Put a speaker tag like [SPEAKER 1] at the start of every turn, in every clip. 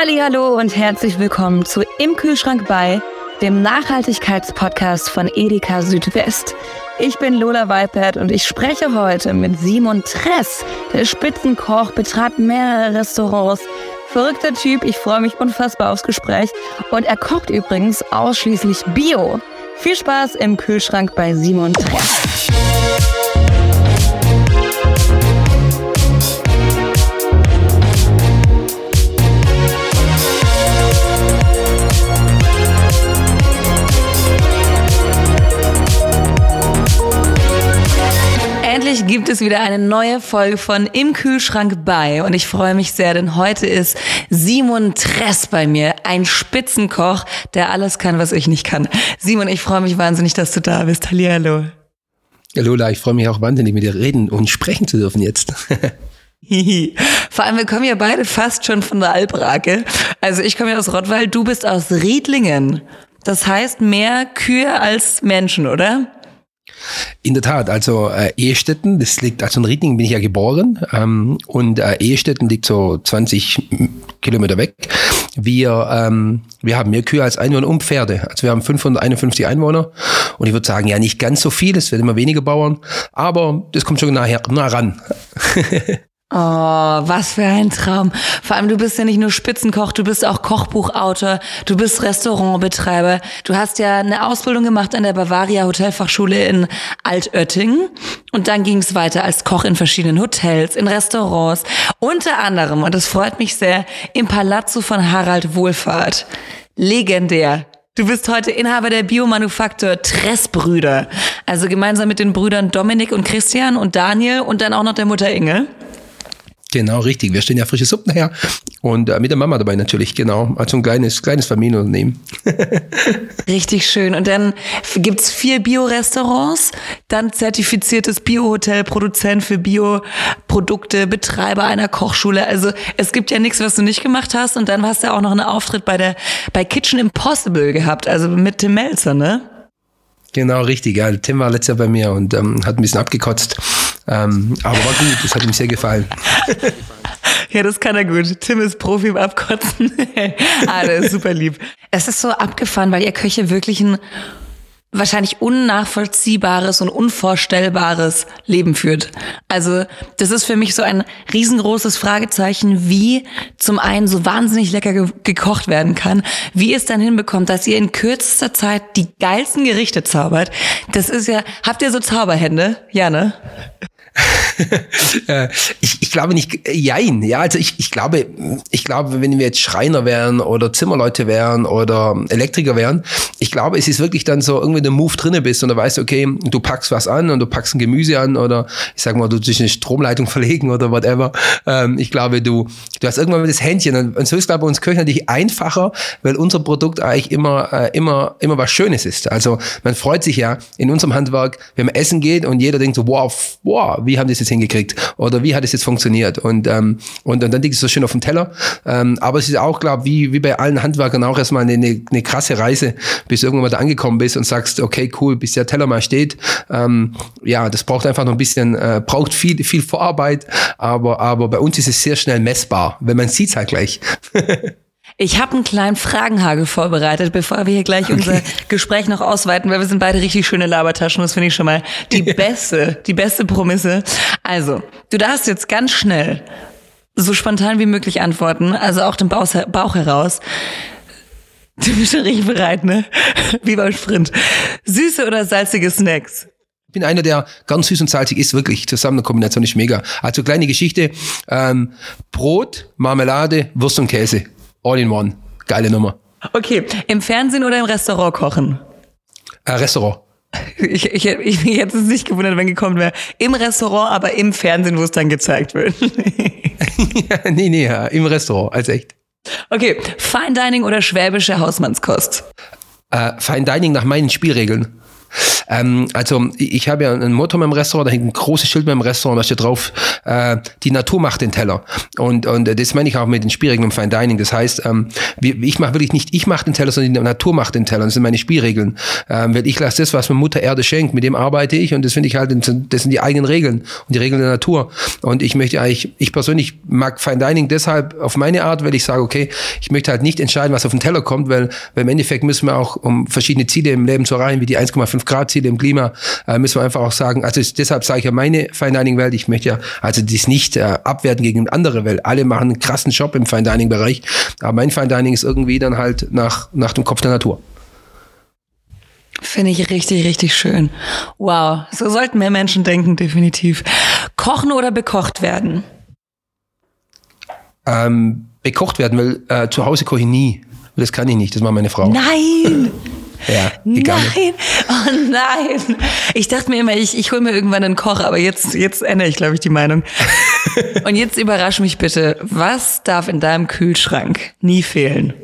[SPEAKER 1] Hallo und herzlich willkommen zu Im Kühlschrank bei, dem Nachhaltigkeitspodcast von Edeka Südwest. Ich bin Lola Weipert und ich spreche heute mit Simon Tress. Der Spitzenkoch betreibt mehrere Restaurants. Verrückter Typ, ich freue mich unfassbar aufs Gespräch. Und er kocht übrigens ausschließlich Bio. Viel Spaß im Kühlschrank bei Simon Tress. Gibt es wieder eine neue Folge von Im Kühlschrank bei und ich freue mich sehr, denn heute ist Simon Tress bei mir, ein Spitzenkoch, der alles kann, was ich nicht kann. Simon, ich freue mich wahnsinnig, dass du da bist. Hallihallo.
[SPEAKER 2] Lola, ich freue mich auch wahnsinnig, mit dir reden und sprechen zu dürfen jetzt.
[SPEAKER 1] Vor allem, wir kommen ja beide fast schon von der Albrake. Also ich komme ja aus Rottweil, du bist aus Riedlingen. Das heißt mehr Kühe als Menschen, oder?
[SPEAKER 2] In der Tat, also äh, Ehestetten, das liegt, also in Riedlingen bin ich ja geboren ähm, und äh, Ehestetten liegt so 20 Kilometer weg. Wir, ähm, wir haben mehr Kühe als Einwohner und Pferde. Also wir haben 551 Einwohner und ich würde sagen, ja nicht ganz so viel, es werden immer weniger Bauern, aber das kommt schon nachher nah ran.
[SPEAKER 1] Oh, was für ein Traum. Vor allem, du bist ja nicht nur Spitzenkoch, du bist auch Kochbuchautor, du bist Restaurantbetreiber. Du hast ja eine Ausbildung gemacht an der Bavaria Hotelfachschule in Altötting und dann ging es weiter als Koch in verschiedenen Hotels, in Restaurants, unter anderem, und das freut mich sehr, im Palazzo von Harald Wohlfahrt. Legendär. Du bist heute Inhaber der Biomanufaktur Tressbrüder. Also gemeinsam mit den Brüdern Dominik und Christian und Daniel und dann auch noch der Mutter Inge.
[SPEAKER 2] Genau, richtig. Wir stellen ja frische Suppen her und äh, mit der Mama dabei natürlich, genau. Also ein kleines, kleines Familienunternehmen.
[SPEAKER 1] richtig schön. Und dann gibt's vier Bio-Restaurants, dann zertifiziertes Bio-Hotel, Produzent für Bioprodukte, Betreiber einer Kochschule. Also es gibt ja nichts, was du nicht gemacht hast. Und dann hast du auch noch einen Auftritt bei der bei Kitchen Impossible gehabt, also mit Tim Melzer, ne?
[SPEAKER 2] Genau, richtig. Ja, Tim war letztes Jahr bei mir und ähm, hat ein bisschen abgekotzt. Ähm, aber war gut, das hat ihm sehr gefallen.
[SPEAKER 1] Ja, das kann er gut. Tim ist Profi im Abkotzen. ah, der ist super lieb. Es ist so abgefahren, weil ihr Köche wirklich ein wahrscheinlich unnachvollziehbares und unvorstellbares Leben führt. Also das ist für mich so ein riesengroßes Fragezeichen, wie zum einen so wahnsinnig lecker ge gekocht werden kann, wie es dann hinbekommt, dass ihr in kürzester Zeit die geilsten Gerichte zaubert. Das ist ja, habt ihr so Zauberhände? Ja, ne?
[SPEAKER 2] Äh, ich, ich glaube nicht, äh, jein, ja, also ich, ich glaube, ich glaube, wenn wir jetzt Schreiner wären oder Zimmerleute wären oder Elektriker wären, ich glaube, es ist wirklich dann so, irgendwie der Move drinne bist und du weißt, okay, du packst was an und du packst ein Gemüse an oder ich sag mal, du durch eine Stromleitung verlegen oder whatever. Ähm, ich glaube, du, du hast irgendwann das Händchen und so ist glaube bei uns Köchen natürlich einfacher, weil unser Produkt eigentlich immer, äh, immer, immer was Schönes ist. Also man freut sich ja in unserem Handwerk, wenn man essen geht und jeder denkt so, wow, wow, wie haben die das jetzt hingekriegt? Oder wie hat es jetzt funktioniert? Und, ähm, und, und dann liegt es so schön auf dem Teller. Ähm, aber es ist auch, glaube wie, wie bei allen Handwerkern auch erstmal eine, eine, eine krasse Reise, bis du irgendwann mal da angekommen bist und sagst, okay, cool, bis der Teller mal steht. Ähm, ja, das braucht einfach noch ein bisschen, äh, braucht viel, viel Vorarbeit, aber, aber bei uns ist es sehr schnell messbar, wenn man sieht halt gleich.
[SPEAKER 1] Ich habe einen kleinen Fragenhagel vorbereitet, bevor wir hier gleich okay. unser Gespräch noch ausweiten, weil wir sind beide richtig schöne Labertaschen. Das finde ich schon mal die beste, die beste Promisse. Also, du darfst jetzt ganz schnell, so spontan wie möglich antworten, also auch den Bauch, Bauch heraus. Du bist schon richtig bereit, ne? Wie beim Sprint. Süße oder salzige Snacks?
[SPEAKER 2] Ich bin einer, der ganz süß und salzig ist, wirklich. Zusammen eine Kombination ist mega. Also kleine Geschichte. Ähm, Brot, Marmelade, Wurst und Käse. All in one. Geile Nummer.
[SPEAKER 1] Okay, im Fernsehen oder im Restaurant kochen?
[SPEAKER 2] Äh, Restaurant.
[SPEAKER 1] Ich, ich, ich, ich hätte es nicht gewundert, wenn gekommen wäre. Im Restaurant, aber im Fernsehen, wo es dann gezeigt wird.
[SPEAKER 2] ja, nee, nee, ja, im Restaurant, als echt.
[SPEAKER 1] Okay, Fine Dining oder schwäbische Hausmannskost?
[SPEAKER 2] Äh, Fine Dining nach meinen Spielregeln. Ähm, also ich habe ja ein Motto im Restaurant, da hängt ein großes Schild im Restaurant, da steht drauf, äh, die Natur macht den Teller. Und, und das meine ich auch mit den Spielregeln im Fine Dining. Das heißt, ähm, ich mache wirklich nicht, ich mache den Teller, sondern die Natur macht den Teller. Das sind meine Spielregeln. Ähm, weil ich lasse das, was mir Mutter Erde schenkt, mit dem arbeite ich und das finde ich halt, das sind die eigenen Regeln und die Regeln der Natur. Und ich möchte eigentlich, ich persönlich mag Fine Dining deshalb auf meine Art, weil ich sage, okay, ich möchte halt nicht entscheiden, was auf den Teller kommt, weil, weil im Endeffekt müssen wir auch, um verschiedene Ziele im Leben zu erreichen, wie die 1,5 Grad Ziele im Klima, äh, müssen wir einfach auch sagen, also deshalb sage ich ja meine Fine Dining Welt, ich möchte ja, also dies nicht äh, abwerten gegen andere Welt. Alle machen einen krassen Job im Fine Dining Bereich, aber mein Fine Dining ist irgendwie dann halt nach, nach dem Kopf der Natur.
[SPEAKER 1] Finde ich richtig, richtig schön. Wow, so sollten mehr Menschen denken, definitiv. Kochen oder bekocht werden?
[SPEAKER 2] Ähm, bekocht werden, weil äh, zu Hause koche ich nie. Das kann ich nicht, das macht meine Frau.
[SPEAKER 1] Nein!
[SPEAKER 2] Ja,
[SPEAKER 1] egal. Nein, oh nein. Ich dachte mir immer, ich, ich hole mir irgendwann einen Koch, aber jetzt, jetzt ändere ich, glaube ich, die Meinung. Und jetzt überrasch mich bitte, was darf in deinem Kühlschrank nie fehlen?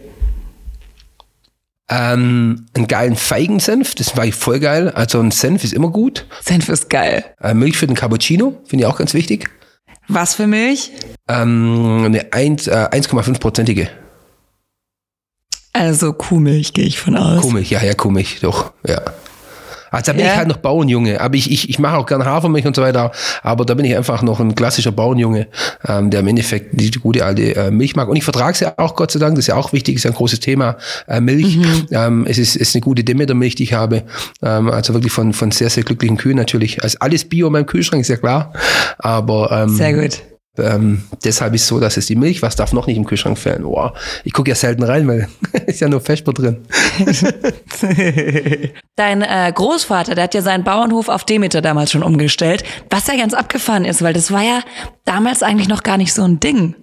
[SPEAKER 2] Ähm, einen geilen Feigensenf, das war ich voll geil. Also ein Senf ist immer gut.
[SPEAKER 1] Senf ist geil.
[SPEAKER 2] Äh, Milch für den Cappuccino, finde ich auch ganz wichtig.
[SPEAKER 1] Was für Milch?
[SPEAKER 2] Ähm, eine 1,5-prozentige. Äh,
[SPEAKER 1] also Kuhmilch gehe ich von aus.
[SPEAKER 2] Kuhmilch, ja, ja, Kuhmilch, doch, ja. Also da bin ja. ich halt noch Bauernjunge, aber ich, ich, ich mache auch gerne Hafermilch und so weiter, aber da bin ich einfach noch ein klassischer Bauernjunge, ähm, der im Endeffekt die, die gute alte äh, Milch mag. Und ich vertrage sie auch, Gott sei Dank, das ist ja auch wichtig, ist ja ein großes Thema, äh, Milch. Mhm. Ähm, es ist, ist eine gute Demeter-Milch, die ich habe, ähm, also wirklich von, von sehr, sehr glücklichen Kühen natürlich. Also alles Bio in meinem Kühlschrank, ist ja klar, aber... Ähm,
[SPEAKER 1] sehr gut.
[SPEAKER 2] Ähm, deshalb ist so, dass es die Milch, was darf noch nicht im Kühlschrank fehlen? Oh, ich gucke ja selten rein, weil ist ja nur Vesper drin.
[SPEAKER 1] Dein äh, Großvater, der hat ja seinen Bauernhof auf Demeter damals schon umgestellt, was ja ganz abgefahren ist, weil das war ja damals eigentlich noch gar nicht so ein Ding.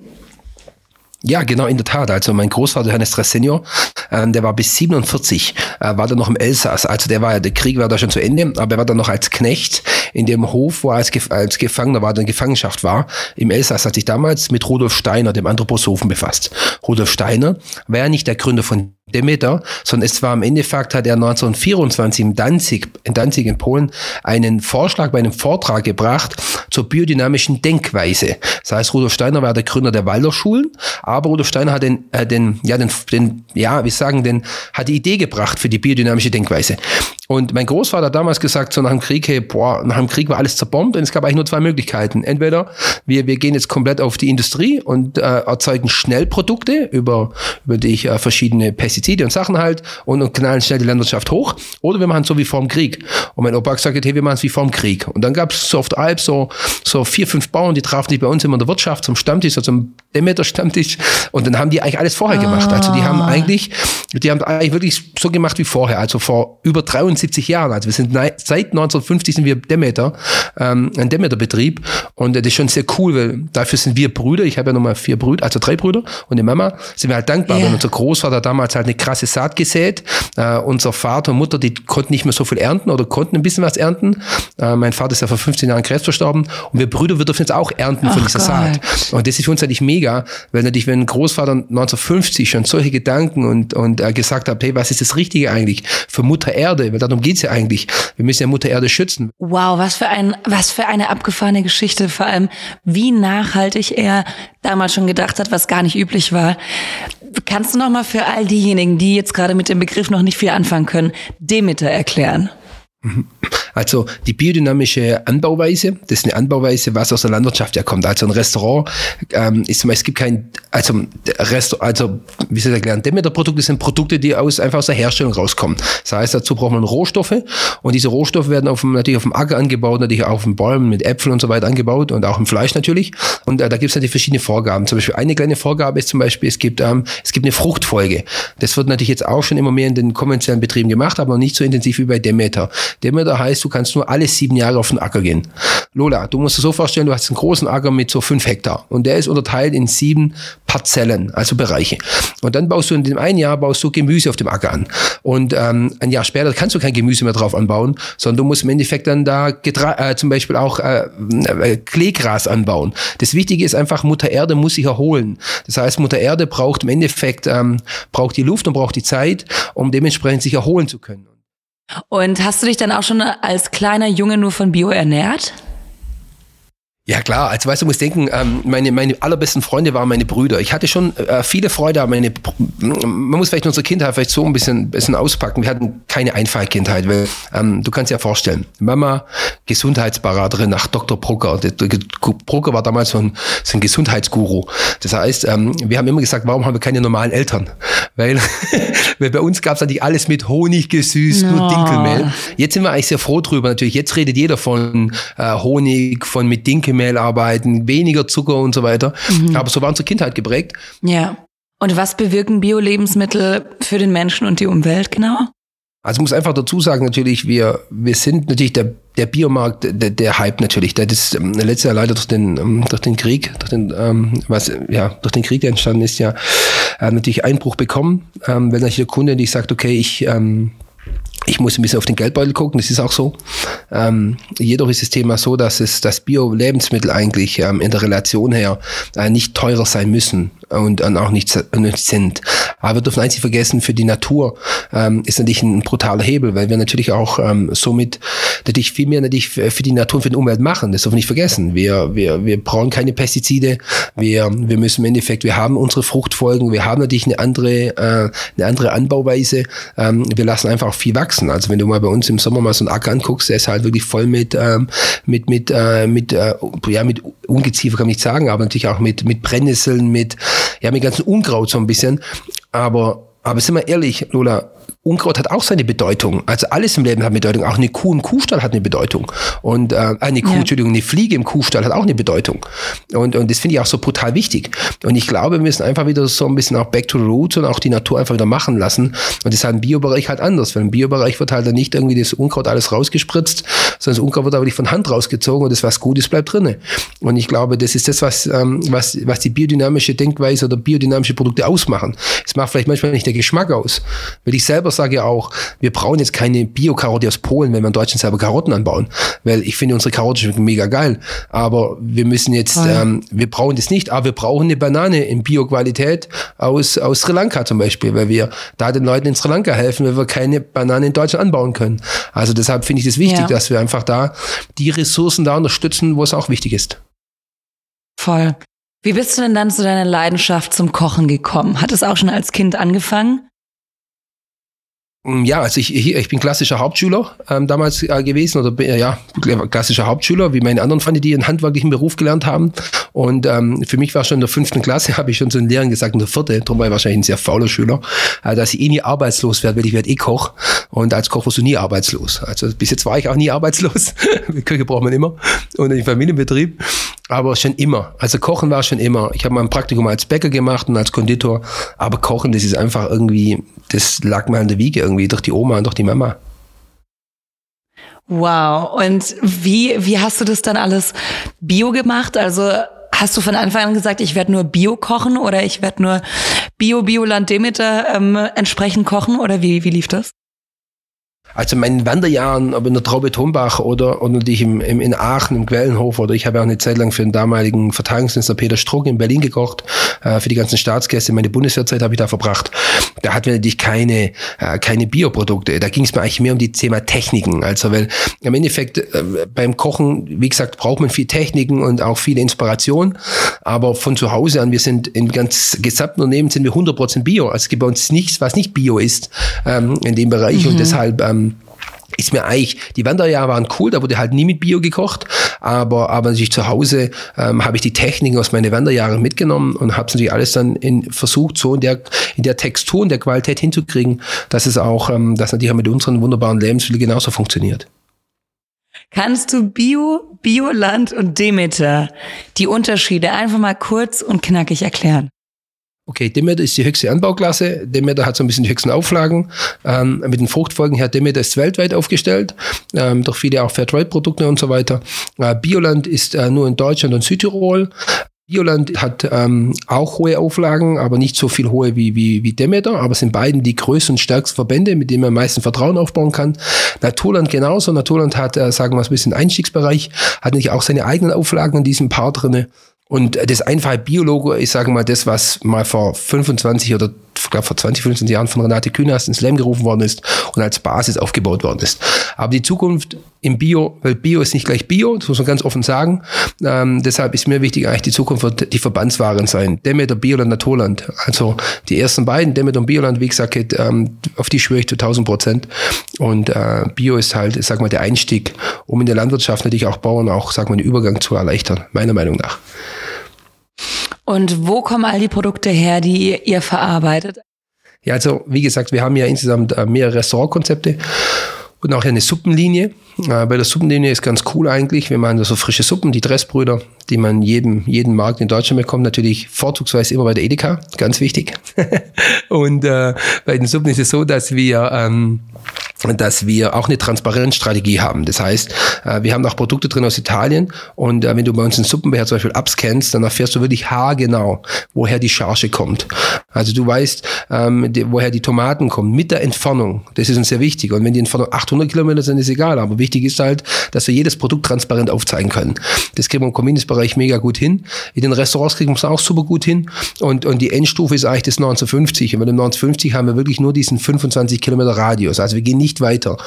[SPEAKER 2] Ja, genau, in der Tat. Also mein Großvater Johannes Senior, äh, der war bis 47, äh, war dann noch im Elsass. Also der war ja, der Krieg war da schon zu Ende, aber er war dann noch als Knecht in dem Hof, wo er als, als Gefangener war, in Gefangenschaft war. Im Elsass hat sich damals mit Rudolf Steiner, dem Anthroposophen, befasst. Rudolf Steiner war ja nicht der Gründer von Demeter, sondern es war im Endeffekt, hat er 1924 in Danzig, in Danzig in Polen einen Vorschlag bei einem Vortrag gebracht zur biodynamischen Denkweise. Das heißt, Rudolf Steiner war der Gründer der Waldorfschulen, aber Rudolf Steiner hat den, äh, den, ja, den, den, ja, wie sagen, den, hat die Idee gebracht für die biodynamische Denkweise. Und mein Großvater hat damals gesagt, so nach dem Krieg, hey, boah, nach dem Krieg war alles zerbombt und es gab eigentlich nur zwei Möglichkeiten. Entweder wir, wir gehen jetzt komplett auf die Industrie und äh, erzeugen schnell Produkte, über, über die ich äh, verschiedene Pestizide und Sachen halt und, und knallen schnell die Landwirtschaft hoch. Oder wir machen so wie vorm Krieg. Und mein Opa hat gesagt, hey, wir machen es wie vorm Krieg. Und dann gab es so auf der Alp so, so vier, fünf Bauern, die trafen sich bei uns immer in der Wirtschaft zum Stammtisch, so zum Demeter-Stammtisch. Und dann haben die eigentlich alles vorher ah. gemacht. Also die haben eigentlich, die haben eigentlich wirklich so gemacht wie vorher. Also vor über 73 70 Jahren. Also wir sind seit 1950 sind wir Demeter, ähm, ein Demeter-Betrieb und das ist schon sehr cool, weil dafür sind wir Brüder. Ich habe ja nochmal vier Brüder, also drei Brüder und die Mama. Sind wir halt dankbar, yeah. weil unser Großvater damals halt eine krasse Saat gesät. Äh, unser Vater und Mutter, die konnten nicht mehr so viel ernten oder konnten ein bisschen was ernten. Äh, mein Vater ist ja vor 15 Jahren Krebs verstorben und wir Brüder, wir dürfen jetzt auch ernten von dieser Gott. Saat. Und das ist für uns natürlich mega, weil natürlich, wenn Großvater 1950 schon solche Gedanken und, und äh, gesagt hat, hey, was ist das Richtige eigentlich für Mutter Erde, weil da darum geht's ja eigentlich. Wir müssen ja Mutter Erde schützen.
[SPEAKER 1] Wow, was für ein, was für eine abgefahrene Geschichte. Vor allem, wie nachhaltig er damals schon gedacht hat, was gar nicht üblich war. Kannst du noch mal für all diejenigen, die jetzt gerade mit dem Begriff noch nicht viel anfangen können, Demeter erklären?
[SPEAKER 2] Also die biodynamische Anbauweise, das ist eine Anbauweise, was aus der Landwirtschaft ja kommt. Also ein Restaurant ähm, ist es gibt kein, also Restaurant, also wie soll ich erklären, Demeter-Produkte sind Produkte, die aus einfach aus der Herstellung rauskommen. Das heißt, dazu braucht man Rohstoffe und diese Rohstoffe werden auf dem, natürlich auf dem Acker angebaut, natürlich auch auf den Bäumen mit Äpfeln und so weiter angebaut und auch im Fleisch natürlich. Und äh, da gibt es natürlich verschiedene Vorgaben. Zum Beispiel eine kleine Vorgabe ist zum Beispiel, es gibt, ähm, es gibt eine Fruchtfolge. Das wird natürlich jetzt auch schon immer mehr in den konventionellen Betrieben gemacht, aber nicht so intensiv wie bei Demeter. Demeter heißt, du kannst nur alle sieben Jahre auf den Acker gehen. Lola, du musst dir so vorstellen, du hast einen großen Acker mit so fünf Hektar und der ist unterteilt in sieben Parzellen, also Bereiche. Und dann baust du in dem einen Jahr baust du Gemüse auf dem Acker an. Und ähm, ein Jahr später kannst du kein Gemüse mehr drauf anbauen, sondern du musst im Endeffekt dann da Getra äh, zum Beispiel auch äh, äh, Kleegras anbauen. Das Wichtige ist einfach, Mutter Erde muss sich erholen. Das heißt, Mutter Erde braucht im Endeffekt ähm, braucht die Luft und braucht die Zeit, um dementsprechend sich erholen zu können.
[SPEAKER 1] Und hast du dich dann auch schon als kleiner Junge nur von Bio ernährt?
[SPEAKER 2] Ja klar, also weißt du, musst denken, ähm, meine, meine allerbesten Freunde waren meine Brüder. Ich hatte schon äh, viele Freunde, aber meine, man muss vielleicht unsere Kindheit vielleicht so ein bisschen, bisschen auspacken. Wir hatten keine Einfallkindheit, weil ähm, du kannst dir ja vorstellen, Mama Gesundheitsberaterin nach Dr. Brucker. Brucker war damals so ein, so ein Gesundheitsguru. Das heißt, ähm, wir haben immer gesagt, warum haben wir keine normalen Eltern? Weil, weil bei uns gab es natürlich alles mit Honig gesüßt, no. nur Dinkelmehl. Jetzt sind wir eigentlich sehr froh drüber. Natürlich, jetzt redet jeder von äh, Honig, von mit Dinkelmehl Dinkelmehl arbeiten, weniger Zucker und so weiter. Mhm. Aber so war unsere Kindheit geprägt.
[SPEAKER 1] Ja. Und was bewirken Bio-Lebensmittel für den Menschen und die Umwelt genau?
[SPEAKER 2] Also ich muss einfach dazu sagen, natürlich, wir, wir sind natürlich der, der Biomarkt, der, der Hype natürlich, der ist ähm, letztes Jahr leider durch den, ähm, durch den Krieg, durch den, ähm, was, ja, durch den Krieg, der entstanden ist, ja, äh, natürlich Einbruch bekommen, ähm, wenn natürlich der Kunde nicht sagt, okay, ich, ähm, ich muss ein bisschen auf den Geldbeutel gucken, das ist auch so. Ähm, jedoch ist das Thema so, dass es das Bio-Lebensmittel eigentlich ähm, in der Relation her äh, nicht teurer sein müssen und, und auch nicht, nicht sind. Aber wir dürfen eins nicht vergessen, für die Natur ähm, ist natürlich ein brutaler Hebel, weil wir natürlich auch ähm, somit natürlich viel mehr natürlich für die Natur und für die Umwelt machen. Das dürfen wir nicht vergessen. Wir, wir, wir brauchen keine Pestizide. Wir, wir müssen im Endeffekt, wir haben unsere Fruchtfolgen, wir haben natürlich eine andere, äh, eine andere Anbauweise. Ähm, wir lassen einfach viel wachsen wachsen. Also wenn du mal bei uns im Sommer mal so einen Acker anguckst, der ist halt wirklich voll mit ähm, mit mit äh, mit äh, ja mit Ungeziefer kann ich nicht sagen, aber natürlich auch mit mit Brennnesseln, mit ja mit ganzen Unkraut so ein bisschen. Aber aber sind wir ehrlich, Lola, Unkraut hat auch seine Bedeutung. Also alles im Leben hat Bedeutung. Auch eine Kuh im Kuhstall hat eine Bedeutung. Und äh, eine Kuh, ja. Entschuldigung, eine Fliege im Kuhstall hat auch eine Bedeutung. Und, und das finde ich auch so brutal wichtig. Und ich glaube, wir müssen einfach wieder so ein bisschen auch back to the roots und auch die Natur einfach wieder machen lassen. Und das ist halt im Biobereich halt anders. Weil im Biobereich wird halt dann nicht irgendwie das Unkraut alles rausgespritzt, sondern das Unkraut wird aber nicht von Hand rausgezogen und das, was gut ist, bleibt drinnen. Und ich glaube, das ist das, was, ähm, was, was die biodynamische Denkweise oder biodynamische Produkte ausmachen. Es macht vielleicht manchmal nicht der Geschmack aus. Weil ich selber sage ja auch, wir brauchen jetzt keine Bio-Karotte aus Polen, wenn wir in Deutschland selber Karotten anbauen. Weil ich finde unsere Karotten schmecken mega geil. Aber wir müssen jetzt, ähm, wir brauchen das nicht, aber wir brauchen eine Banane in Bio-Qualität aus, aus Sri Lanka zum Beispiel, weil wir da den Leuten in Sri Lanka helfen, weil wir keine Banane in Deutschland anbauen können. Also deshalb finde ich es das wichtig, ja. dass wir einfach da die Ressourcen da unterstützen, wo es auch wichtig ist.
[SPEAKER 1] Voll. Wie bist du denn dann zu deiner Leidenschaft zum Kochen gekommen? Hat es auch schon als Kind angefangen?
[SPEAKER 2] Mm, ja, also ich, ich bin klassischer Hauptschüler ähm, damals äh, gewesen oder äh, ja, klassischer Hauptschüler, wie meine anderen Freunde, die einen handwerklichen Beruf gelernt haben. Und ähm, für mich war schon in der fünften Klasse, habe ich schon zu den Lehrern gesagt, in der vierte, darum war ich wahrscheinlich ein sehr fauler Schüler, äh, dass ich eh nie arbeitslos werde, weil ich werde eh Koch. Und als Koch wirst du nie arbeitslos. Also bis jetzt war ich auch nie arbeitslos. Küche braucht man immer. Und im Familienbetrieb. Aber schon immer. Also Kochen war schon immer. Ich habe mal ein Praktikum als Bäcker gemacht und als Konditor. Aber Kochen, das ist einfach irgendwie, das lag mir an der Wiege irgendwie durch die Oma und durch die Mama.
[SPEAKER 1] Wow. Und wie, wie hast du das dann alles bio gemacht? Also hast du von Anfang an gesagt, ich werde nur Bio kochen oder ich werde nur Bio, Bioland Demeter ähm, entsprechend kochen oder wie, wie lief das?
[SPEAKER 2] Also meinen Wanderjahren, ob in der Traube Tombach oder, oder natürlich im, im, in Aachen, im Quellenhof oder ich habe auch eine Zeit lang für den damaligen Verteidigungsminister Peter Struck in Berlin gekocht, äh, für die ganzen Staatsgäste. Meine Bundeswehrzeit habe ich da verbracht. Da hatten wir natürlich keine, äh, keine Bioprodukte. Da ging es mir eigentlich mehr um die Thema Techniken. Also weil im Endeffekt äh, beim Kochen, wie gesagt, braucht man viel Techniken und auch viele Inspiration. Aber von zu Hause an, wir sind im ganz gesamten Unternehmen sind wir 100% Bio. Also es gibt bei uns nichts, was nicht Bio ist ähm, in dem Bereich. Mhm. Und deshalb ähm, ist mir eigentlich, die Wanderjahre waren cool, da wurde halt nie mit Bio gekocht, aber, aber natürlich zu Hause ähm, habe ich die Techniken aus meinen Wanderjahren mitgenommen und habe es natürlich alles dann in, versucht, so in der, in der Textur und der Qualität hinzukriegen, dass es auch, ähm, dass natürlich auch mit unseren wunderbaren Lebensmitteln genauso funktioniert.
[SPEAKER 1] Kannst du Bio, Bioland und Demeter die Unterschiede einfach mal kurz und knackig erklären?
[SPEAKER 2] Okay, Demeter ist die höchste Anbauklasse. Demeter hat so ein bisschen die höchsten Auflagen. Ähm, mit den Fruchtfolgen her, Demeter ist weltweit aufgestellt, ähm, durch viele auch Fairtrade-Produkte und so weiter. Äh, Bioland ist äh, nur in Deutschland und Südtirol. Bioland hat ähm, auch hohe Auflagen, aber nicht so viel hohe wie, wie, wie Demeter, aber sind beiden die größten und stärksten Verbände, mit denen man am meisten Vertrauen aufbauen kann. Naturland genauso. Naturland hat, äh, sagen wir mal, ein bisschen Einstiegsbereich, hat natürlich auch seine eigenen Auflagen in diesem Paar drinne. Und das einfache Biologo, ich sage mal, das, was mal vor 25 oder glaube vor 20, 15 Jahren von Renate Künast ins Leben gerufen worden ist und als Basis aufgebaut worden ist. Aber die Zukunft im Bio, weil Bio ist nicht gleich Bio, das muss man ganz offen sagen. Ähm, deshalb ist mir wichtig, eigentlich die Zukunft wird die Verbandswaren sein. Demeter, Bioland, Naturland. Also die ersten beiden, Demeter und Bioland, wie gesagt, ähm, auf die schwöre ich zu 1000 Prozent. Und äh, Bio ist halt, sag mal, der Einstieg, um in der Landwirtschaft natürlich auch Bauern auch, sag mal, den Übergang zu erleichtern, meiner Meinung nach.
[SPEAKER 1] Und wo kommen all die Produkte her, die ihr verarbeitet?
[SPEAKER 2] Ja, also wie gesagt, wir haben ja insgesamt äh, mehrere Restaurantkonzepte und auch eine Suppenlinie. Äh, bei der Suppenlinie ist ganz cool eigentlich, wir machen so frische Suppen, die Dressbrüder, die man jedem, jeden Markt in Deutschland bekommt, natürlich vorzugsweise immer bei der Edeka, ganz wichtig. und äh, bei den Suppen ist es so, dass wir ähm, dass wir auch eine Transparenzstrategie haben. Das heißt, äh, wir haben auch Produkte drin aus Italien und äh, wenn du bei uns einen Suppenbecher zum Beispiel abscannst, dann erfährst du wirklich haargenau, woher die Charge kommt. Also du weißt, ähm, woher die Tomaten kommen, mit der Entfernung. Das ist uns sehr wichtig. Und wenn die Entfernung 800 Kilometer sind, ist egal. Aber wichtig ist halt, dass wir jedes Produkt transparent aufzeigen können. Das kriegen wir im Convenience-Bereich mega gut hin. In den Restaurants kriegen wir es auch super gut hin. Und, und die Endstufe ist eigentlich das 1950. Und bei dem 1950 haben wir wirklich nur diesen 25 Kilometer Radius. Also wir gehen nicht nicht weiter.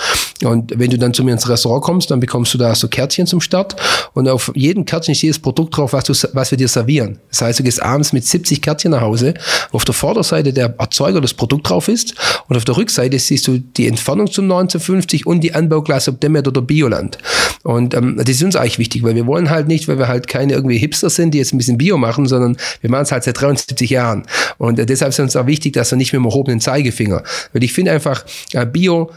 [SPEAKER 2] Und wenn du dann zu mir ins Restaurant kommst, dann bekommst du da so Kärtchen zum Start und auf jedem Kärtchen ist jedes Produkt drauf, was, du, was wir dir servieren. Das heißt, du gehst abends mit 70 Kärtchen nach Hause, wo auf der Vorderseite der Erzeuger das Produkt drauf ist und auf der Rückseite siehst du die Entfernung zum 1950 und die Anbauklasse, ob Demet oder Bioland. Und ähm, das ist uns eigentlich wichtig, weil wir wollen halt nicht, weil wir halt keine irgendwie Hipster sind, die jetzt ein bisschen Bio machen, sondern wir machen es halt seit 73 Jahren. Und äh, deshalb ist uns auch wichtig, dass wir nicht mit dem erhobenen Zeigefinger, weil ich finde einfach, äh, Bio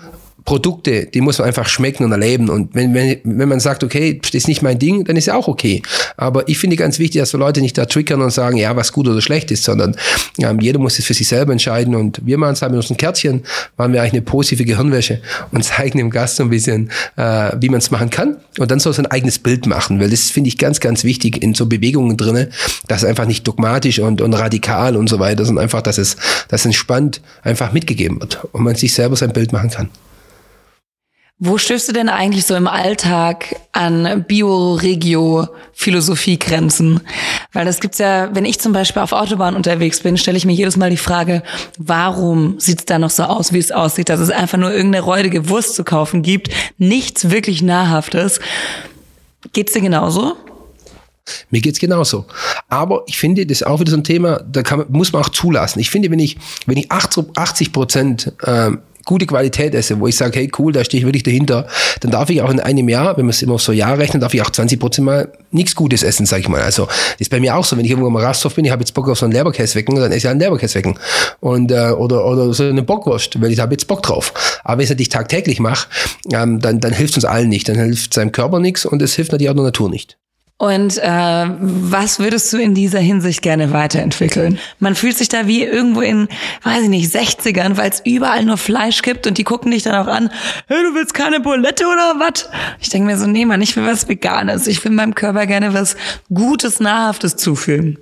[SPEAKER 2] Produkte, die muss man einfach schmecken und erleben. Und wenn, wenn, wenn man sagt, okay, das ist nicht mein Ding, dann ist ja auch okay. Aber ich finde ganz wichtig, dass wir Leute nicht da triggern und sagen, ja, was gut oder schlecht ist, sondern ähm, jeder muss es für sich selber entscheiden. Und wir machen es halt mit unseren Kärtchen, machen wir eigentlich eine positive Gehirnwäsche und zeigen dem Gast so ein bisschen, äh, wie man es machen kann. Und dann soll es ein eigenes Bild machen, weil das finde ich ganz, ganz wichtig in so Bewegungen drinne, dass es einfach nicht dogmatisch und, und radikal und so weiter, sondern einfach, dass es, dass entspannt einfach mitgegeben wird und man sich selber sein Bild machen kann.
[SPEAKER 1] Wo stößt du denn eigentlich so im Alltag an Bio-Regio-Philosophiegrenzen? Weil das gibt's ja, wenn ich zum Beispiel auf Autobahn unterwegs bin, stelle ich mir jedes Mal die Frage, warum sieht's da noch so aus, wie es aussieht, dass es einfach nur irgendeine räudige Wurst zu kaufen gibt, nichts wirklich Nahrhaftes. Geht's dir genauso?
[SPEAKER 2] Mir geht's genauso. Aber ich finde, das ist auch wieder so ein Thema, da kann, muss man auch zulassen. Ich finde, wenn ich, wenn ich 80 Prozent ähm, gute Qualität esse, wo ich sage, hey cool, da stehe ich wirklich dahinter, dann darf ich auch in einem Jahr, wenn man es immer so Jahr rechnet, darf ich auch 20 Prozent mal nichts Gutes essen, sag ich mal. Also ist bei mir auch so, wenn ich irgendwo mal Rasthof bin, ich habe jetzt Bock auf so einen Leberkäswecken, dann esse ich einen Leberkäswecken. Und, äh, oder, oder so eine Bockwurst, weil ich habe jetzt Bock drauf. Aber wenn ich es natürlich tagtäglich mache, ähm, dann, dann hilft uns allen nicht. Dann hilft seinem Körper nichts und es hilft natürlich auch der Natur nicht.
[SPEAKER 1] Und äh, was würdest du in dieser Hinsicht gerne weiterentwickeln? Man fühlt sich da wie irgendwo in, weiß ich nicht, 60ern, weil es überall nur Fleisch gibt und die gucken dich dann auch an, hey, du willst keine Bulette oder was? Ich denke mir so, nee, Mann, ich will was Veganes. Ich will meinem Körper gerne was Gutes, Nahrhaftes zufügen.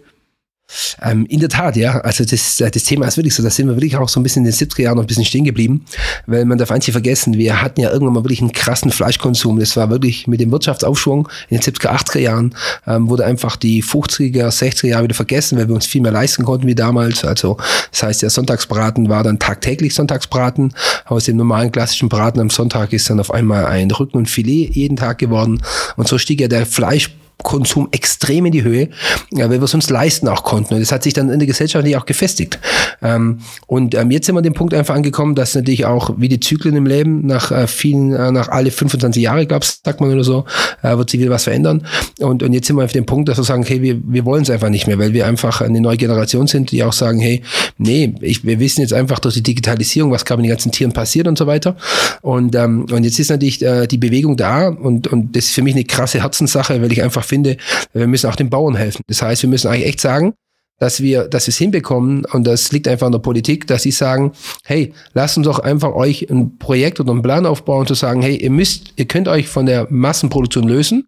[SPEAKER 2] Ähm, in der Tat, ja. Also das, äh, das Thema ist wirklich so, da sind wir wirklich auch so ein bisschen in den 70er Jahren noch ein bisschen stehen geblieben, weil man darf eins nicht vergessen, wir hatten ja irgendwann mal wirklich einen krassen Fleischkonsum. Das war wirklich mit dem Wirtschaftsaufschwung in den 70er, 80er Jahren, ähm, wurde einfach die 50er, 60er Jahre wieder vergessen, weil wir uns viel mehr leisten konnten wie damals. Also das heißt, der Sonntagsbraten war dann tagtäglich Sonntagsbraten. Aus dem normalen klassischen Braten am Sonntag ist dann auf einmal ein Rücken und Filet jeden Tag geworden. Und so stieg ja der Fleisch Konsum extrem in die Höhe, ja, weil wir es uns leisten auch konnten. Und das hat sich dann in der Gesellschaft auch gefestigt. Ähm, und ähm, jetzt sind wir an dem Punkt einfach angekommen, dass natürlich auch wie die Zyklen im Leben nach äh, vielen, äh, nach alle 25 Jahre, glaube sagt man oder so, äh, wird sich wieder was verändern. Und, und jetzt sind wir auf dem Punkt, dass wir sagen, hey, wir, wir wollen es einfach nicht mehr, weil wir einfach eine neue Generation sind, die auch sagen, hey, nee, ich, wir wissen jetzt einfach durch die Digitalisierung, was gerade mit den ganzen Tieren passiert und so weiter. Und, ähm, und jetzt ist natürlich äh, die Bewegung da und, und das ist für mich eine krasse Herzenssache, weil ich einfach finde, wir müssen auch den Bauern helfen. Das heißt, wir müssen eigentlich echt sagen, dass wir, dass wir es hinbekommen, und das liegt einfach an der Politik, dass sie sagen, hey, lasst uns doch einfach euch ein Projekt oder einen Plan aufbauen, zu sagen, hey, ihr müsst, ihr könnt euch von der Massenproduktion lösen,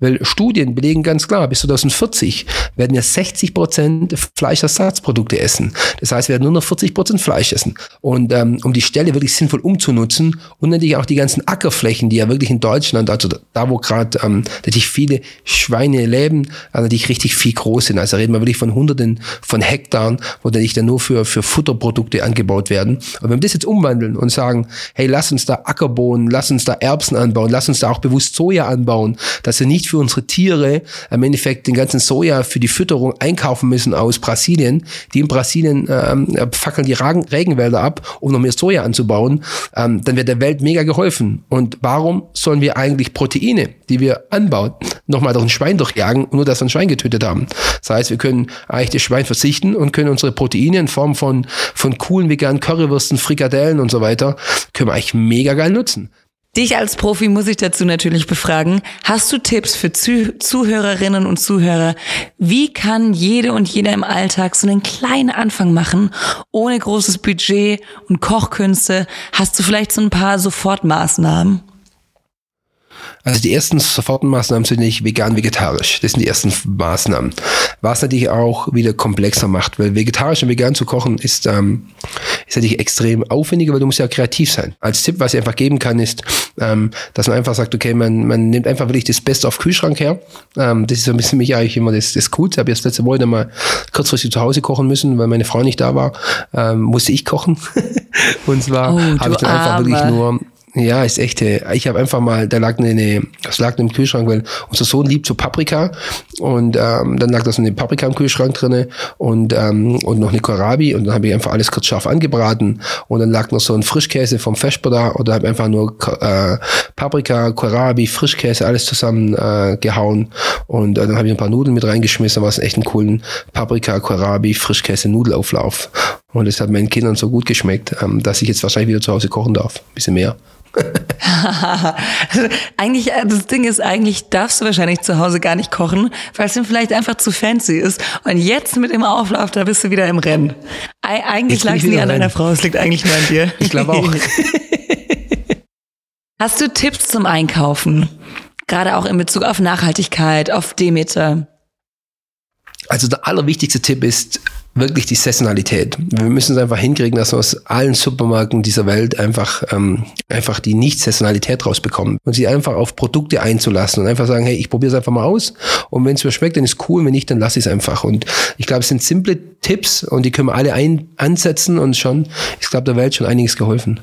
[SPEAKER 2] Weil Studien belegen ganz klar, bis 2040 werden wir 60 Prozent Fleischersatzprodukte essen. Das heißt, wir werden nur noch 40 Prozent Fleisch essen. Und ähm, um die Stelle wirklich sinnvoll umzunutzen und natürlich auch die ganzen Ackerflächen, die ja wirklich in Deutschland, also da, wo gerade ähm, natürlich viele Schweine leben, also natürlich richtig viel groß sind. Also reden wir wirklich von Hunderten von Hektaren, wo natürlich dann nur für, für Futterprodukte angebaut werden. Und wenn wir das jetzt umwandeln und sagen, hey, lass uns da Ackerbohnen, lass uns da Erbsen anbauen, lass uns da auch bewusst Soja anbauen, dass wir nicht für unsere Tiere im Endeffekt den ganzen Soja für die Fütterung einkaufen müssen aus Brasilien. Die in Brasilien ähm, fackeln die Regenwälder ab, um noch mehr Soja anzubauen. Ähm, dann wird der Welt mega geholfen. Und warum sollen wir eigentlich Proteine, die wir anbauen, nochmal durch ein Schwein durchjagen, nur dass wir ein Schwein getötet haben? Das heißt, wir können eigentlich das Schwein verzichten und können unsere Proteine in Form von, von coolen veganen Currywürsten, Frikadellen und so weiter, können wir eigentlich mega geil nutzen.
[SPEAKER 1] Dich als Profi muss ich dazu natürlich befragen. Hast du Tipps für Zuh Zuhörerinnen und Zuhörer? Wie kann jede und jeder im Alltag so einen kleinen Anfang machen, ohne großes Budget und Kochkünste? Hast du vielleicht so ein paar Sofortmaßnahmen?
[SPEAKER 2] Also die ersten Sofortmaßnahmen sind nicht vegan-vegetarisch. Das sind die ersten Maßnahmen. Was natürlich auch wieder komplexer macht, weil vegetarisch und vegan zu kochen ist, ähm, ist natürlich extrem aufwendiger, weil du musst ja kreativ sein. Als Tipp, was ich einfach geben kann, ist, ähm, dass man einfach sagt, okay, man, man nimmt einfach wirklich das Beste auf Kühlschrank her. Ähm, das ist so ein bisschen mich eigentlich immer das, das Coolste. Ich habe jetzt letzte Woche mal kurzfristig zu Hause kochen müssen, weil meine Frau nicht da war. Ähm, musste ich kochen. und zwar oh, habe ich dann einfach wirklich nur ja, ist echt. Äh, ich habe einfach mal, da lag eine, das lag im Kühlschrank, weil unser Sohn liebt so Paprika und ähm, dann lag da so eine Paprika im Kühlschrank drinne und ähm, und noch eine Kohlrabi und dann habe ich einfach alles kurz scharf angebraten und dann lag noch so ein Frischkäse vom Vesper da und habe einfach nur äh, Paprika, Kohlrabi, Frischkäse alles zusammen äh, gehauen und äh, dann habe ich ein paar Nudeln mit reingeschmissen, was echt einen coolen Paprika, Kohlrabi, Frischkäse Nudelauflauf und es hat meinen Kindern so gut geschmeckt, ähm, dass ich jetzt wahrscheinlich wieder zu Hause kochen darf, ein bisschen mehr.
[SPEAKER 1] eigentlich, äh, das Ding ist, eigentlich darfst du wahrscheinlich zu Hause gar nicht kochen, weil es ihm vielleicht einfach zu fancy ist. Und jetzt mit dem Auflauf, da bist du wieder im Rennen. Eigentlich lag es nie an deiner Frau, es liegt eigentlich nur an dir.
[SPEAKER 2] Ich glaube auch.
[SPEAKER 1] Hast du Tipps zum Einkaufen? Gerade auch in Bezug auf Nachhaltigkeit, auf Demeter?
[SPEAKER 2] Also der allerwichtigste Tipp ist, wirklich die Saisonalität. Wir müssen es einfach hinkriegen, dass wir aus allen Supermärkten dieser Welt einfach, ähm, einfach die Nicht-Saisonalität rausbekommen und sie einfach auf Produkte einzulassen und einfach sagen, hey, ich probiere es einfach mal aus und wenn es mir schmeckt, dann ist cool, wenn nicht, dann lasse ich es einfach. Und ich glaube, es sind simple Tipps und die können wir alle ein ansetzen und schon, ich glaube, der Welt schon einiges geholfen.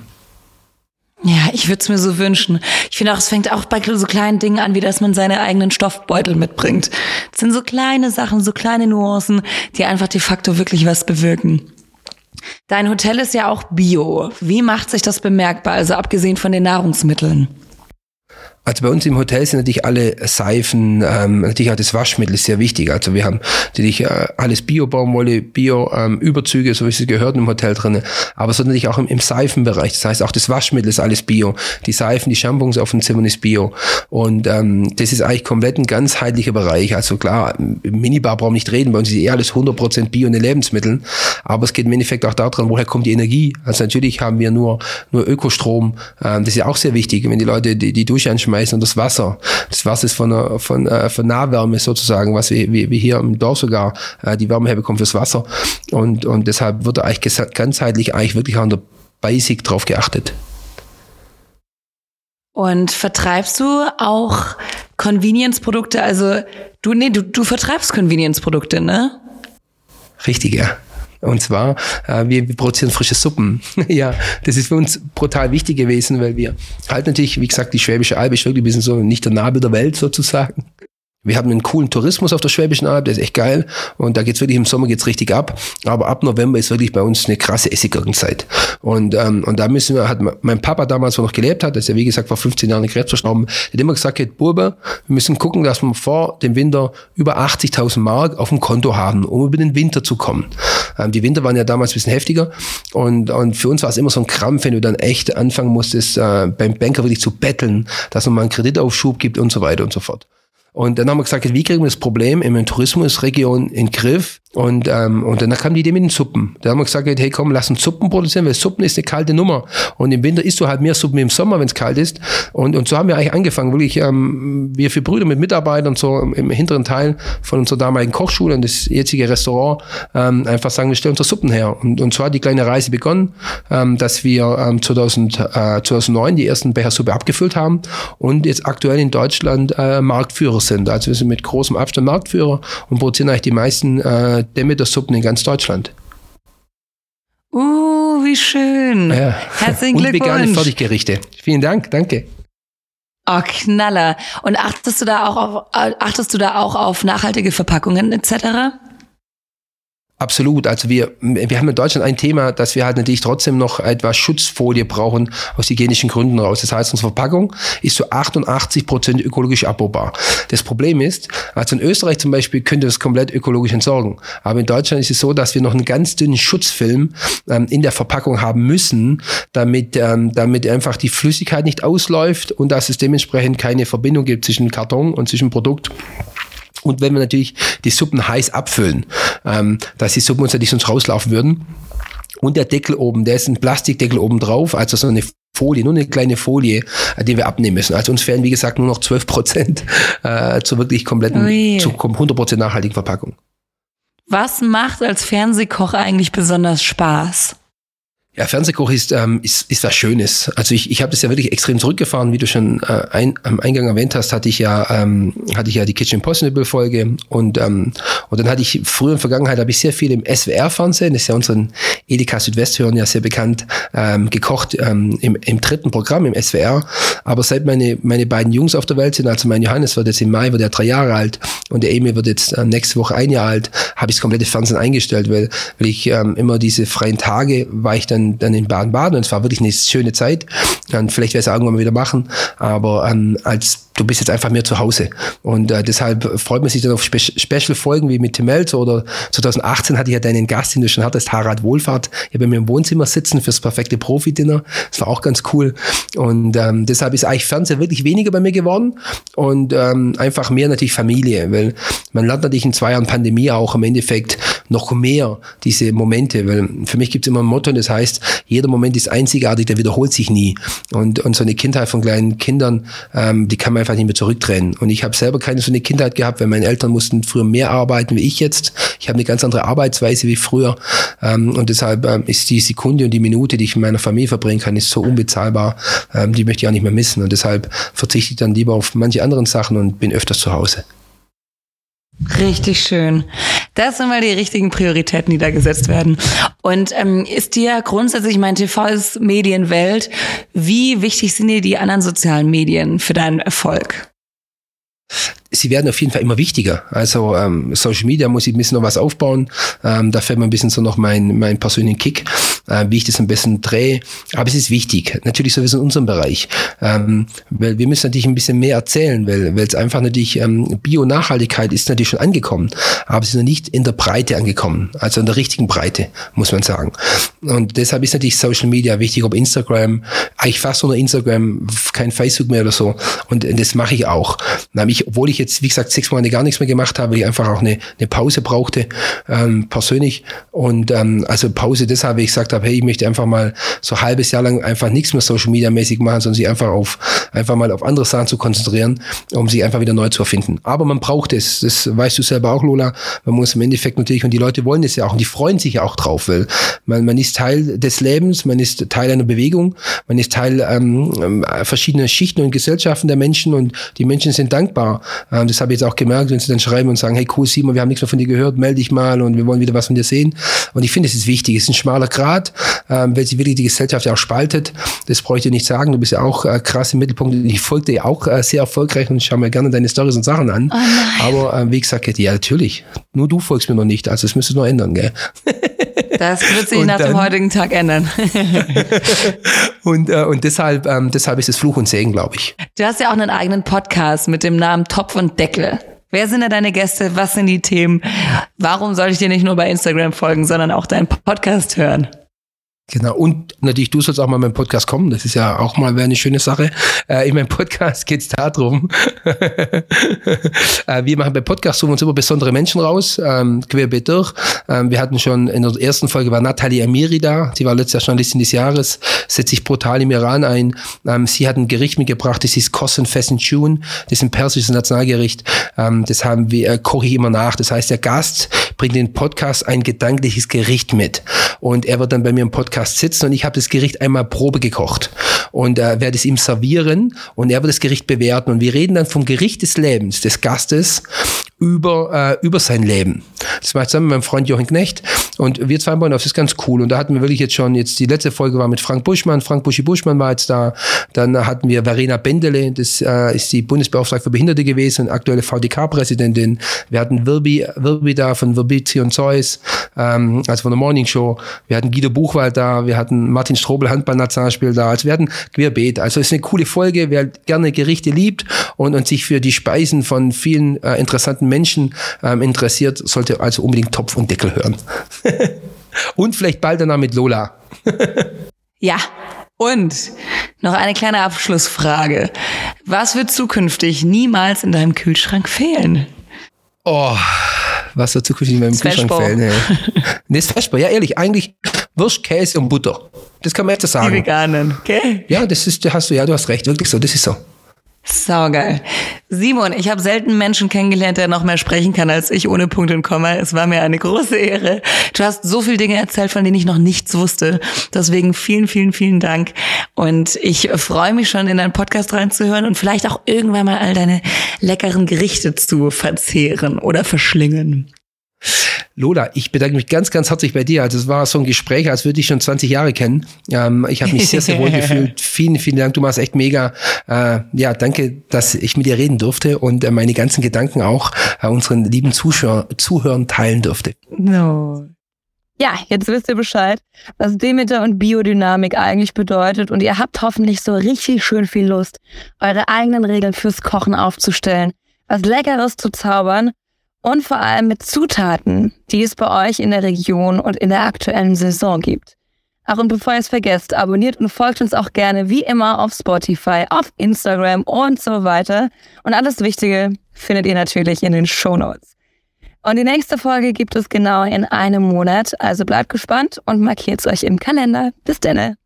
[SPEAKER 1] Ja, ich würde es mir so wünschen. Ich finde auch, es fängt auch bei so kleinen Dingen an, wie dass man seine eigenen Stoffbeutel mitbringt. Das sind so kleine Sachen, so kleine Nuancen, die einfach de facto wirklich was bewirken. Dein Hotel ist ja auch bio. Wie macht sich das bemerkbar, also abgesehen von den Nahrungsmitteln?
[SPEAKER 2] Also bei uns im Hotel sind natürlich alle Seifen, ähm, natürlich auch das Waschmittel ist sehr wichtig. Also wir haben natürlich äh, alles Bio-Baumwolle, Bio-Überzüge, ähm, so wie es gehört im Hotel drin. Aber so natürlich auch im, im, Seifenbereich. Das heißt auch das Waschmittel ist alles Bio. Die Seifen, die Shampoos auf dem Zimmer ist Bio. Und ähm, das ist eigentlich komplett ein ganzheitlicher Bereich. Also klar, im Minibar brauchen wir nicht reden, bei uns ist eh alles 100% Bio in den Lebensmitteln. Aber es geht im Endeffekt auch daran, woher kommt die Energie. Also natürlich haben wir nur, nur Ökostrom. Ähm, das ist ja auch sehr wichtig. Wenn die Leute die, die Dusche anschmeißen, schmeißen und das Wasser. Das Wasser ist von, von, äh, von Nahwärme sozusagen, was wir, wir, wir hier im Dorf sogar äh, die Wärme herbekommen fürs Wasser. Und, und deshalb wird da eigentlich ganzheitlich eigentlich wirklich an der Basic drauf geachtet.
[SPEAKER 1] Und vertreibst du auch Convenience-Produkte? Also du, nee, du, du vertreibst Convenience-Produkte, ne?
[SPEAKER 2] Richtig, ja. Und zwar, äh, wir, wir produzieren frische Suppen. ja, das ist für uns brutal wichtig gewesen, weil wir halt natürlich, wie gesagt, die Schwäbische Alb ist wirklich ein bisschen so nicht der Nabel der Welt sozusagen. Wir haben einen coolen Tourismus auf der Schwäbischen Alb, der ist echt geil. Und da geht's wirklich im Sommer geht's richtig ab. Aber ab November ist wirklich bei uns eine krasse Essiggurkenzeit. Und, ähm, und da müssen wir, hat mein Papa damals, wo noch gelebt hat, ist ja wie gesagt vor 15 Jahren Krebs verstorben, hat immer gesagt, hey, Burbe, wir müssen gucken, dass wir vor dem Winter über 80.000 Mark auf dem Konto haben, um über den Winter zu kommen. Ähm, die Winter waren ja damals ein bisschen heftiger. Und, und für uns war es immer so ein Krampf, wenn du dann echt anfangen musstest, äh, beim Banker wirklich zu betteln, dass man mal einen Kreditaufschub gibt und so weiter und so fort. Und dann haben wir gesagt, wie kriegen wir das Problem in der Tourismusregion in den Griff, Und, ähm, und dann kam die Idee mit den Suppen. Da haben wir gesagt, hey komm, lass uns Suppen produzieren, weil Suppen ist eine kalte Nummer. Und im Winter isst du halt mehr Suppen wie im Sommer, wenn es kalt ist. Und, und so haben wir eigentlich angefangen, wirklich, ähm, wir vier Brüder mit Mitarbeitern so im hinteren Teil von unserer damaligen Kochschule und das jetzige Restaurant ähm, einfach sagen, wir stellen unsere Suppen her. Und, und so hat die kleine Reise begonnen, ähm, dass wir ähm, 2000, äh, 2009 die ersten Bechersuppe abgefüllt haben und jetzt aktuell in Deutschland äh, Marktführer sind. Also wir sind mit großem Abstand Marktführer und produzieren eigentlich die meisten äh, Demeter-Suppen in ganz Deutschland.
[SPEAKER 1] Uh, wie schön. Ja. Herzlichen Glückwunsch. Und vegane
[SPEAKER 2] Fertiggerichte. Vielen Dank, danke.
[SPEAKER 1] Oh, Knaller. Und achtest du da auch auf, achtest du da auch auf nachhaltige Verpackungen etc.?
[SPEAKER 2] Absolut. Also wir, wir haben in Deutschland ein Thema, dass wir halt natürlich trotzdem noch etwas Schutzfolie brauchen aus hygienischen Gründen raus. Das heißt, unsere Verpackung ist zu 88 Prozent ökologisch abbaubar. Das Problem ist, also in Österreich zum Beispiel könnte das komplett ökologisch entsorgen. Aber in Deutschland ist es so, dass wir noch einen ganz dünnen Schutzfilm ähm, in der Verpackung haben müssen, damit, ähm, damit einfach die Flüssigkeit nicht ausläuft und dass es dementsprechend keine Verbindung gibt zwischen Karton und zwischen Produkt. Und wenn wir natürlich die Suppen heiß abfüllen, ähm, dass die Suppen uns natürlich sonst rauslaufen würden. Und der Deckel oben, der ist ein Plastikdeckel oben drauf, also so eine Folie, nur eine kleine Folie, äh, die wir abnehmen müssen. Also uns fehlen, wie gesagt, nur noch 12 Prozent äh, zur wirklich kompletten, Ui. zu 100 Prozent nachhaltigen Verpackung.
[SPEAKER 1] Was macht als Fernsehkoch eigentlich besonders Spaß?
[SPEAKER 2] Ja, Fernsehkoch ist, ähm, ist, ist was Schönes. Also ich, ich habe das ja wirklich extrem zurückgefahren, wie du schon äh, ein, am Eingang erwähnt hast, hatte ich ja ähm, hatte ich ja die Kitchen Impossible Folge und ähm, und dann hatte ich früher in der Vergangenheit habe ich sehr viel im SWR Fernsehen, das ist ja unseren Edeka Südwest hören ja sehr bekannt, ähm, gekocht ähm, im, im dritten Programm im SWR. Aber seit meine meine beiden Jungs auf der Welt sind, also mein Johannes wird jetzt im Mai wird er drei Jahre alt und der Emil wird jetzt äh, nächste Woche ein Jahr alt, habe ich das komplette Fernsehen eingestellt, weil weil ich ähm, immer diese freien Tage war ich dann dann, dann in Baden-Baden und es war wirklich eine schöne Zeit. Und vielleicht werde ich es irgendwann mal wieder machen. Aber ähm, als du bist jetzt einfach mehr zu Hause. Und äh, deshalb freut man sich dann auf Spe Special-Folgen wie mit Tim Melzer oder 2018 hatte ich ja deinen Gast, den du schon hattest, Harald Wohlfahrt, hier bei mir im Wohnzimmer sitzen fürs perfekte Profi-Dinner. Das war auch ganz cool. Und ähm, deshalb ist eigentlich Fernseher wirklich weniger bei mir geworden und ähm, einfach mehr natürlich Familie, weil man lernt natürlich in zwei Jahren Pandemie auch im Endeffekt noch mehr diese Momente, weil für mich gibt es immer ein Motto und das heißt, jeder Moment ist einzigartig, der wiederholt sich nie. Und, und so eine Kindheit von kleinen Kindern, ähm, die kann man einfach nicht mehr zurückdrehen. Und ich habe selber keine so eine Kindheit gehabt, weil meine Eltern mussten früher mehr arbeiten wie ich jetzt. Ich habe eine ganz andere Arbeitsweise wie früher. Ähm, und deshalb ähm, ist die Sekunde und die Minute, die ich mit meiner Familie verbringen kann, ist so unbezahlbar. Ähm, die möchte ich auch nicht mehr missen. Und deshalb verzichte ich dann lieber auf manche anderen Sachen und bin öfters zu Hause.
[SPEAKER 1] Richtig schön. Das sind mal die richtigen Prioritäten, die da gesetzt werden. Und ähm, ist dir grundsätzlich, mein TV ist Medienwelt, wie wichtig sind dir die anderen sozialen Medien für deinen Erfolg?
[SPEAKER 2] sie werden auf jeden Fall immer wichtiger. Also ähm, Social Media muss ich ein bisschen noch was aufbauen. Ähm, da fällt mir ein bisschen so noch mein, mein persönlichen Kick, äh, wie ich das ein bisschen drehe. Aber es ist wichtig, natürlich sowieso in unserem Bereich. Ähm, weil wir müssen natürlich ein bisschen mehr erzählen, weil weil es einfach natürlich, ähm, Bio-Nachhaltigkeit ist natürlich schon angekommen, aber es ist noch nicht in der Breite angekommen, also in der richtigen Breite, muss man sagen. Und deshalb ist natürlich Social Media wichtig, ob Instagram, eigentlich fast nur Instagram, kein Facebook mehr oder so. Und das mache ich auch. Ich, obwohl ich jetzt, wie gesagt, sechs Monate gar nichts mehr gemacht habe, weil ich einfach auch eine, eine Pause brauchte, ähm, persönlich. Und ähm, also Pause deshalb, weil ich gesagt habe, hey, ich möchte einfach mal so ein halbes Jahr lang einfach nichts mehr Social Media mäßig machen, sondern sich einfach auf einfach mal auf andere Sachen zu konzentrieren, um sich einfach wieder neu zu erfinden. Aber man braucht es, das weißt du selber auch, Lola. Man muss im Endeffekt natürlich, und die Leute wollen es ja auch, und die freuen sich ja auch drauf, weil man, man ist Teil des Lebens, man ist Teil einer Bewegung, man ist Teil ähm, ähm verschiedener Schichten und Gesellschaften der Menschen und die Menschen sind dankbar, ähm, das habe ich jetzt auch gemerkt, wenn sie dann schreiben und sagen, hey cool Simon, wir haben nichts mehr von dir gehört, melde dich mal und wir wollen wieder was von dir sehen. Und ich finde, es ist wichtig. Es ist ein schmaler Grad, ähm, weil sie wirklich die Gesellschaft ja auch spaltet. Das bräuchte ich nicht sagen. Du bist ja auch äh, krass im Mittelpunkt. Ich folge dir auch äh, sehr erfolgreich und schaue mir gerne deine Stories und Sachen an. Oh Aber äh, wie gesagt, ja, natürlich. Nur du folgst mir noch nicht. Also das müsstest du noch ändern, gell?
[SPEAKER 1] Das wird sich und nach dann, dem heutigen Tag ändern.
[SPEAKER 2] und, äh, und deshalb, ähm, deshalb ist es Fluch und Segen, glaube ich.
[SPEAKER 1] Du hast ja auch einen eigenen Podcast mit dem Namen Topf und Deckel. Wer sind da deine Gäste? Was sind die Themen? Warum soll ich dir nicht nur bei Instagram folgen, sondern auch deinen Podcast hören?
[SPEAKER 2] Genau. Und natürlich, du sollst auch mal in meinen Podcast kommen. Das ist ja auch mal eine schöne Sache. Äh, in meinem Podcast geht es darum, äh, wir machen bei Podcasts suchen uns immer besondere Menschen raus, ähm, querbeet durch. Ähm, wir hatten schon in der ersten Folge war Nathalie Amiri da. Sie war letztes Jahr Journalistin des Jahres, setzt sich brutal im Iran ein. Ähm, sie hat ein Gericht mitgebracht, das ist Kossen Fessenchun. Das ist ein persisches Nationalgericht. Ähm, das haben wir, äh, koche ich immer nach. Das heißt, der Gast bringt den Podcast ein gedankliches Gericht mit. Und er wird dann bei mir im Podcast sitzen und ich habe das Gericht einmal Probe gekocht. Und äh, werde es ihm servieren und er wird das Gericht bewerten. Und wir reden dann vom Gericht des Lebens des Gastes über, äh, über sein Leben. Das war zusammen mit meinem Freund Jochen Knecht und wir zwei auf, das ist ganz cool. Und da hatten wir wirklich jetzt schon, jetzt die letzte Folge war mit Frank Buschmann, Frank Buschi Buschmann war jetzt da. Dann hatten wir Verena Bendele, das äh, ist die Bundesbeauftragte für Behinderte gewesen, aktuelle VDK-Präsidentin. Wir hatten Wirbi, Wirbi da von Virbizion Zeus, ähm, also von der Morning Show. Wir hatten Guido Buchwald da, wir hatten Martin Strobel, Handball-Nationalspiel da. Also wir hatten querbeet. Also es ist eine coole Folge, wer gerne Gerichte liebt und, und sich für die Speisen von vielen äh, interessanten Menschen ähm, interessiert, sollte also unbedingt Topf und Deckel hören. und vielleicht bald danach mit Lola.
[SPEAKER 1] ja. Und noch eine kleine Abschlussfrage. Was wird zukünftig niemals in deinem Kühlschrank fehlen?
[SPEAKER 2] Oh, was wird zukünftig in meinem Kühlschrank fehlen? Nee. nee, ist Vesper. Ja, ehrlich, eigentlich Wurst, Käse und Butter. Das kann man jetzt sagen.
[SPEAKER 1] Die Veganen, okay?
[SPEAKER 2] Ja, das ist, hast du, ja, du hast recht, wirklich so, das ist so.
[SPEAKER 1] Saugeil. Simon, ich habe selten Menschen kennengelernt, der noch mehr sprechen kann als ich ohne Punkt und Komma. Es war mir eine große Ehre. Du hast so viele Dinge erzählt, von denen ich noch nichts wusste. Deswegen vielen, vielen, vielen Dank. Und ich freue mich schon, in deinen Podcast reinzuhören und vielleicht auch irgendwann mal all deine leckeren Gerichte zu verzehren oder verschlingen.
[SPEAKER 2] Lola, ich bedanke mich ganz, ganz herzlich bei dir. Also es war so ein Gespräch, als würde ich schon 20 Jahre kennen. Ähm, ich habe mich sehr, sehr wohl gefühlt. Vielen, vielen Dank. Du machst echt mega. Äh, ja, danke, dass ich mit dir reden durfte und äh, meine ganzen Gedanken auch äh, unseren lieben Zuschauer, Zuhörern teilen durfte.
[SPEAKER 3] No. Ja, jetzt wisst ihr Bescheid, was Demeter und Biodynamik eigentlich bedeutet und ihr habt hoffentlich so richtig schön viel Lust, eure eigenen Regeln fürs Kochen aufzustellen, was Leckeres zu zaubern und vor allem mit Zutaten, die es bei euch in der Region und in der aktuellen Saison gibt. Ach, und bevor ihr es vergesst, abonniert und folgt uns auch gerne wie immer auf Spotify, auf Instagram und so weiter. Und alles Wichtige findet ihr natürlich in den Show Notes. Und die nächste Folge gibt es genau in einem Monat, also bleibt gespannt und markiert es euch im Kalender. Bis denne.